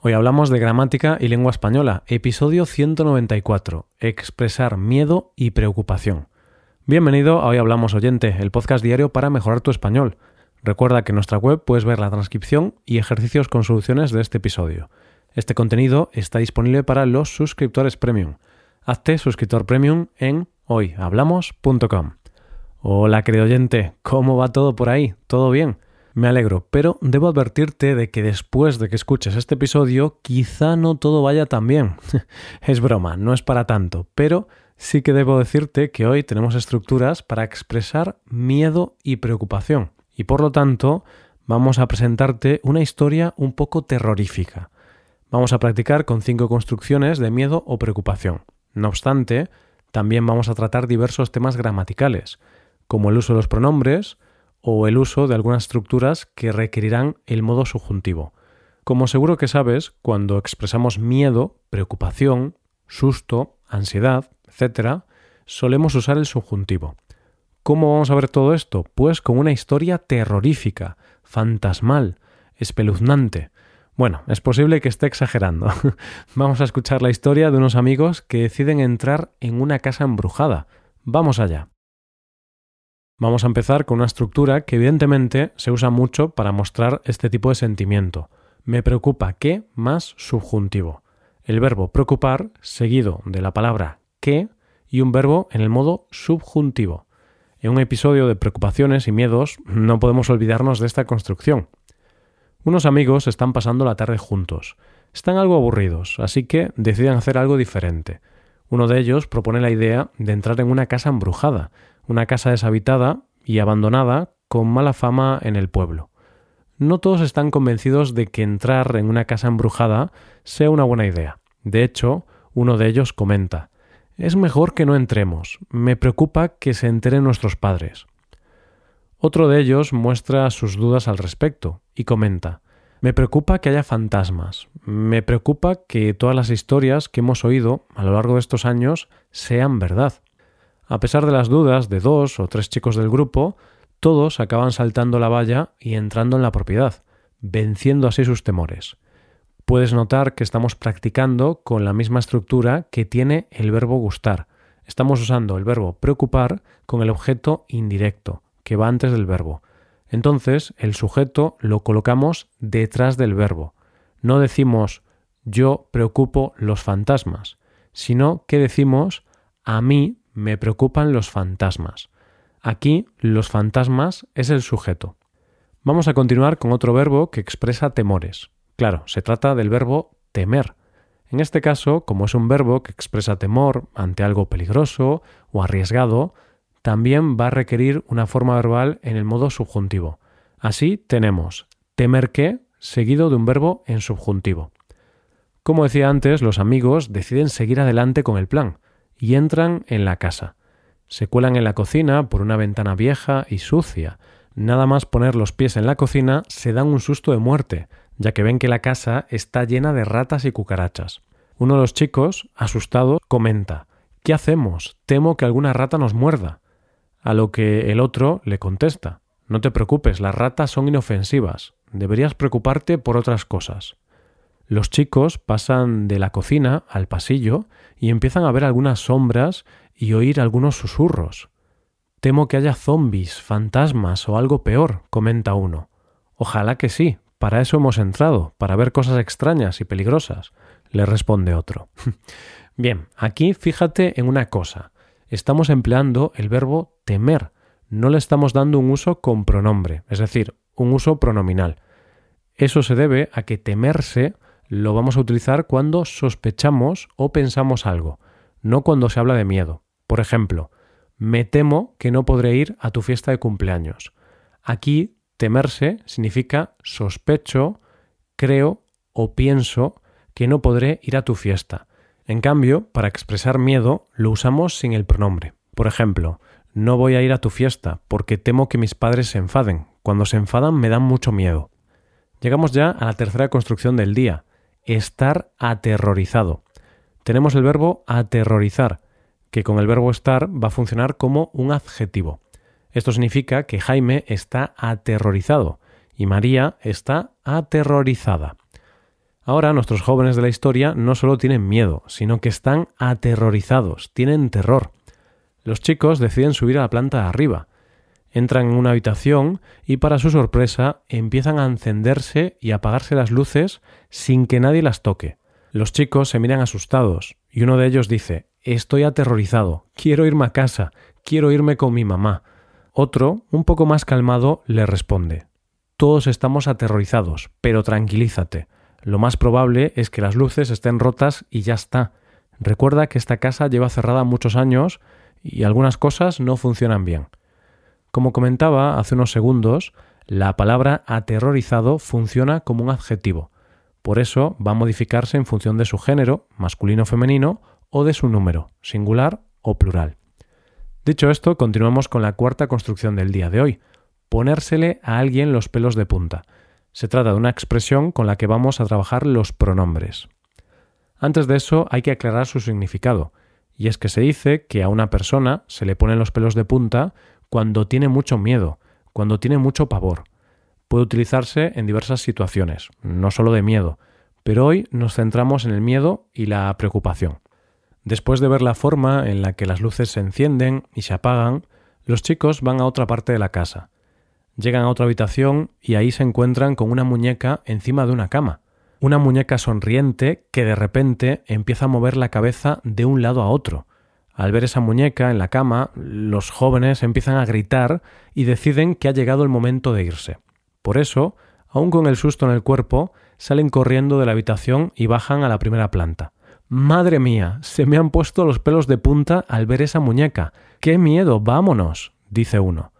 Hoy hablamos de gramática y lengua española, episodio 194, expresar miedo y preocupación. Bienvenido a Hoy Hablamos Oyente, el podcast diario para mejorar tu español. Recuerda que en nuestra web puedes ver la transcripción y ejercicios con soluciones de este episodio. Este contenido está disponible para los suscriptores premium. Hazte suscriptor premium en hoyhablamos.com. Hola querido oyente, ¿cómo va todo por ahí? ¿Todo bien? Me alegro, pero debo advertirte de que después de que escuches este episodio, quizá no todo vaya tan bien. es broma, no es para tanto, pero sí que debo decirte que hoy tenemos estructuras para expresar miedo y preocupación, y por lo tanto vamos a presentarte una historia un poco terrorífica. Vamos a practicar con cinco construcciones de miedo o preocupación. No obstante, también vamos a tratar diversos temas gramaticales, como el uso de los pronombres, o el uso de algunas estructuras que requerirán el modo subjuntivo. Como seguro que sabes, cuando expresamos miedo, preocupación, susto, ansiedad, etc., solemos usar el subjuntivo. ¿Cómo vamos a ver todo esto? Pues con una historia terrorífica, fantasmal, espeluznante. Bueno, es posible que esté exagerando. Vamos a escuchar la historia de unos amigos que deciden entrar en una casa embrujada. Vamos allá. Vamos a empezar con una estructura que evidentemente se usa mucho para mostrar este tipo de sentimiento. Me preocupa que más subjuntivo. El verbo preocupar seguido de la palabra que y un verbo en el modo subjuntivo. En un episodio de preocupaciones y miedos no podemos olvidarnos de esta construcción. Unos amigos están pasando la tarde juntos. Están algo aburridos, así que deciden hacer algo diferente. Uno de ellos propone la idea de entrar en una casa embrujada, una casa deshabitada y abandonada con mala fama en el pueblo. No todos están convencidos de que entrar en una casa embrujada sea una buena idea. De hecho, uno de ellos comenta Es mejor que no entremos. Me preocupa que se enteren nuestros padres. Otro de ellos muestra sus dudas al respecto y comenta Me preocupa que haya fantasmas. Me preocupa que todas las historias que hemos oído a lo largo de estos años sean verdad. A pesar de las dudas de dos o tres chicos del grupo, todos acaban saltando la valla y entrando en la propiedad, venciendo así sus temores. Puedes notar que estamos practicando con la misma estructura que tiene el verbo gustar. Estamos usando el verbo preocupar con el objeto indirecto, que va antes del verbo. Entonces, el sujeto lo colocamos detrás del verbo. No decimos yo preocupo los fantasmas, sino que decimos a mí me preocupan los fantasmas. Aquí los fantasmas es el sujeto. Vamos a continuar con otro verbo que expresa temores. Claro, se trata del verbo temer. En este caso, como es un verbo que expresa temor ante algo peligroso o arriesgado, también va a requerir una forma verbal en el modo subjuntivo. Así tenemos temer que seguido de un verbo en subjuntivo. Como decía antes, los amigos deciden seguir adelante con el plan y entran en la casa. Se cuelan en la cocina por una ventana vieja y sucia. Nada más poner los pies en la cocina se dan un susto de muerte, ya que ven que la casa está llena de ratas y cucarachas. Uno de los chicos, asustado, comenta ¿Qué hacemos? Temo que alguna rata nos muerda. A lo que el otro le contesta No te preocupes, las ratas son inofensivas. Deberías preocuparte por otras cosas. Los chicos pasan de la cocina al pasillo y empiezan a ver algunas sombras y oír algunos susurros. Temo que haya zombis, fantasmas o algo peor, comenta uno. Ojalá que sí, para eso hemos entrado, para ver cosas extrañas y peligrosas, le responde otro. Bien, aquí fíjate en una cosa. Estamos empleando el verbo temer, no le estamos dando un uso con pronombre, es decir, un uso pronominal. Eso se debe a que temerse lo vamos a utilizar cuando sospechamos o pensamos algo, no cuando se habla de miedo. Por ejemplo, me temo que no podré ir a tu fiesta de cumpleaños. Aquí, temerse significa sospecho, creo o pienso que no podré ir a tu fiesta. En cambio, para expresar miedo lo usamos sin el pronombre. Por ejemplo, no voy a ir a tu fiesta porque temo que mis padres se enfaden. Cuando se enfadan me dan mucho miedo. Llegamos ya a la tercera construcción del día, estar aterrorizado. Tenemos el verbo aterrorizar, que con el verbo estar va a funcionar como un adjetivo. Esto significa que Jaime está aterrorizado y María está aterrorizada. Ahora nuestros jóvenes de la historia no solo tienen miedo, sino que están aterrorizados, tienen terror. Los chicos deciden subir a la planta de arriba. Entran en una habitación y para su sorpresa empiezan a encenderse y apagarse las luces sin que nadie las toque. Los chicos se miran asustados y uno de ellos dice Estoy aterrorizado, quiero irme a casa, quiero irme con mi mamá. Otro, un poco más calmado, le responde Todos estamos aterrorizados, pero tranquilízate. Lo más probable es que las luces estén rotas y ya está. Recuerda que esta casa lleva cerrada muchos años y algunas cosas no funcionan bien. Como comentaba hace unos segundos, la palabra aterrorizado funciona como un adjetivo. Por eso va a modificarse en función de su género, masculino o femenino, o de su número, singular o plural. Dicho esto, continuamos con la cuarta construcción del día de hoy, ponérsele a alguien los pelos de punta. Se trata de una expresión con la que vamos a trabajar los pronombres. Antes de eso hay que aclarar su significado, y es que se dice que a una persona se le ponen los pelos de punta cuando tiene mucho miedo, cuando tiene mucho pavor. Puede utilizarse en diversas situaciones, no solo de miedo, pero hoy nos centramos en el miedo y la preocupación. Después de ver la forma en la que las luces se encienden y se apagan, los chicos van a otra parte de la casa. Llegan a otra habitación y ahí se encuentran con una muñeca encima de una cama. Una muñeca sonriente que de repente empieza a mover la cabeza de un lado a otro. Al ver esa muñeca en la cama, los jóvenes empiezan a gritar y deciden que ha llegado el momento de irse. Por eso, aun con el susto en el cuerpo, salen corriendo de la habitación y bajan a la primera planta. Madre mía, se me han puesto los pelos de punta al ver esa muñeca. ¡Qué miedo! Vámonos. dice uno.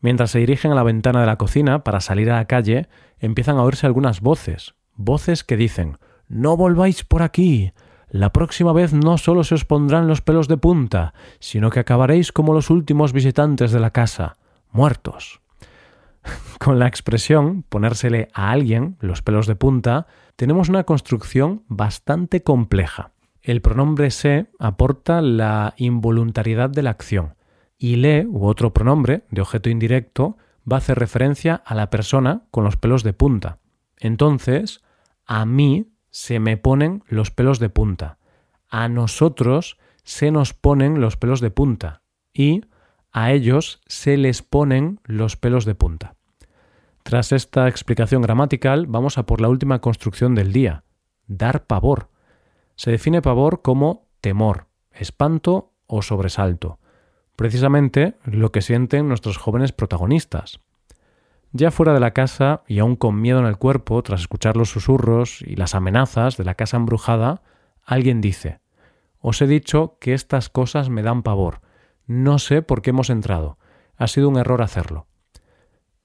Mientras se dirigen a la ventana de la cocina para salir a la calle, empiezan a oírse algunas voces, voces que dicen No volváis por aquí. La próxima vez no solo se os pondrán los pelos de punta, sino que acabaréis como los últimos visitantes de la casa, muertos. Con la expresión ponérsele a alguien los pelos de punta, tenemos una construcción bastante compleja. El pronombre se aporta la involuntariedad de la acción y le u otro pronombre de objeto indirecto va a hacer referencia a la persona con los pelos de punta. Entonces, a mí se me ponen los pelos de punta. A nosotros se nos ponen los pelos de punta. Y a ellos se les ponen los pelos de punta. Tras esta explicación gramatical, vamos a por la última construcción del día. Dar pavor. Se define pavor como temor, espanto o sobresalto precisamente lo que sienten nuestros jóvenes protagonistas. Ya fuera de la casa y aún con miedo en el cuerpo, tras escuchar los susurros y las amenazas de la casa embrujada, alguien dice Os he dicho que estas cosas me dan pavor. No sé por qué hemos entrado. Ha sido un error hacerlo.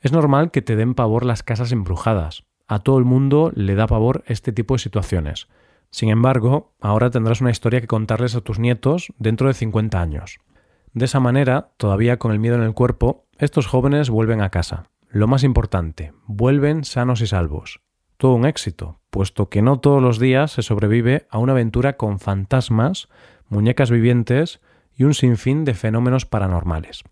Es normal que te den pavor las casas embrujadas. A todo el mundo le da pavor este tipo de situaciones. Sin embargo, ahora tendrás una historia que contarles a tus nietos dentro de 50 años. De esa manera, todavía con el miedo en el cuerpo, estos jóvenes vuelven a casa. Lo más importante, vuelven sanos y salvos. Todo un éxito, puesto que no todos los días se sobrevive a una aventura con fantasmas, muñecas vivientes y un sinfín de fenómenos paranormales.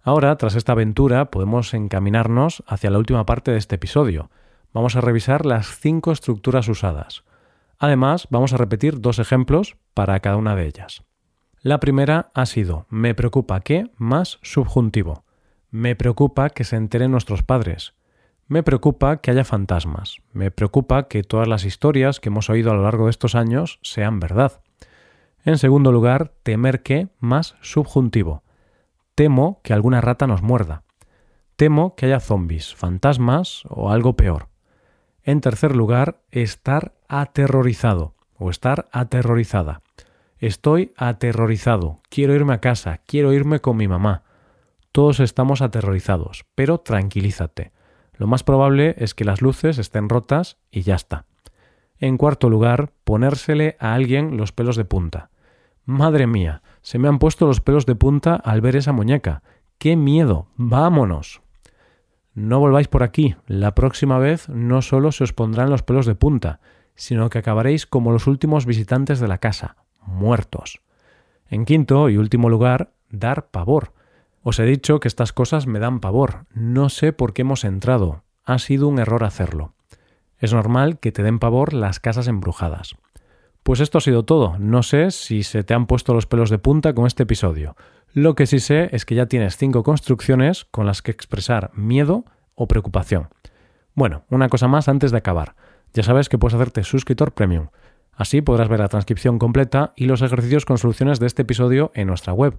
Ahora, tras esta aventura, podemos encaminarnos hacia la última parte de este episodio. Vamos a revisar las cinco estructuras usadas. Además, vamos a repetir dos ejemplos para cada una de ellas. La primera ha sido me preocupa que más subjuntivo. Me preocupa que se enteren nuestros padres. Me preocupa que haya fantasmas. Me preocupa que todas las historias que hemos oído a lo largo de estos años sean verdad. En segundo lugar, temer que más subjuntivo. Temo que alguna rata nos muerda. Temo que haya zombies, fantasmas o algo peor. En tercer lugar, estar aterrorizado o estar aterrorizada. Estoy aterrorizado, quiero irme a casa, quiero irme con mi mamá. Todos estamos aterrorizados, pero tranquilízate. Lo más probable es que las luces estén rotas y ya está. En cuarto lugar, ponérsele a alguien los pelos de punta. Madre mía, se me han puesto los pelos de punta al ver esa muñeca. ¡Qué miedo! ¡Vámonos! No volváis por aquí. La próxima vez no solo se os pondrán los pelos de punta, sino que acabaréis como los últimos visitantes de la casa, muertos. En quinto y último lugar, dar pavor. Os he dicho que estas cosas me dan pavor. No sé por qué hemos entrado. Ha sido un error hacerlo. Es normal que te den pavor las casas embrujadas. Pues esto ha sido todo. No sé si se te han puesto los pelos de punta con este episodio. Lo que sí sé es que ya tienes cinco construcciones con las que expresar miedo o preocupación. Bueno, una cosa más antes de acabar. Ya sabes que puedes hacerte suscriptor premium. Así podrás ver la transcripción completa y los ejercicios con soluciones de este episodio en nuestra web,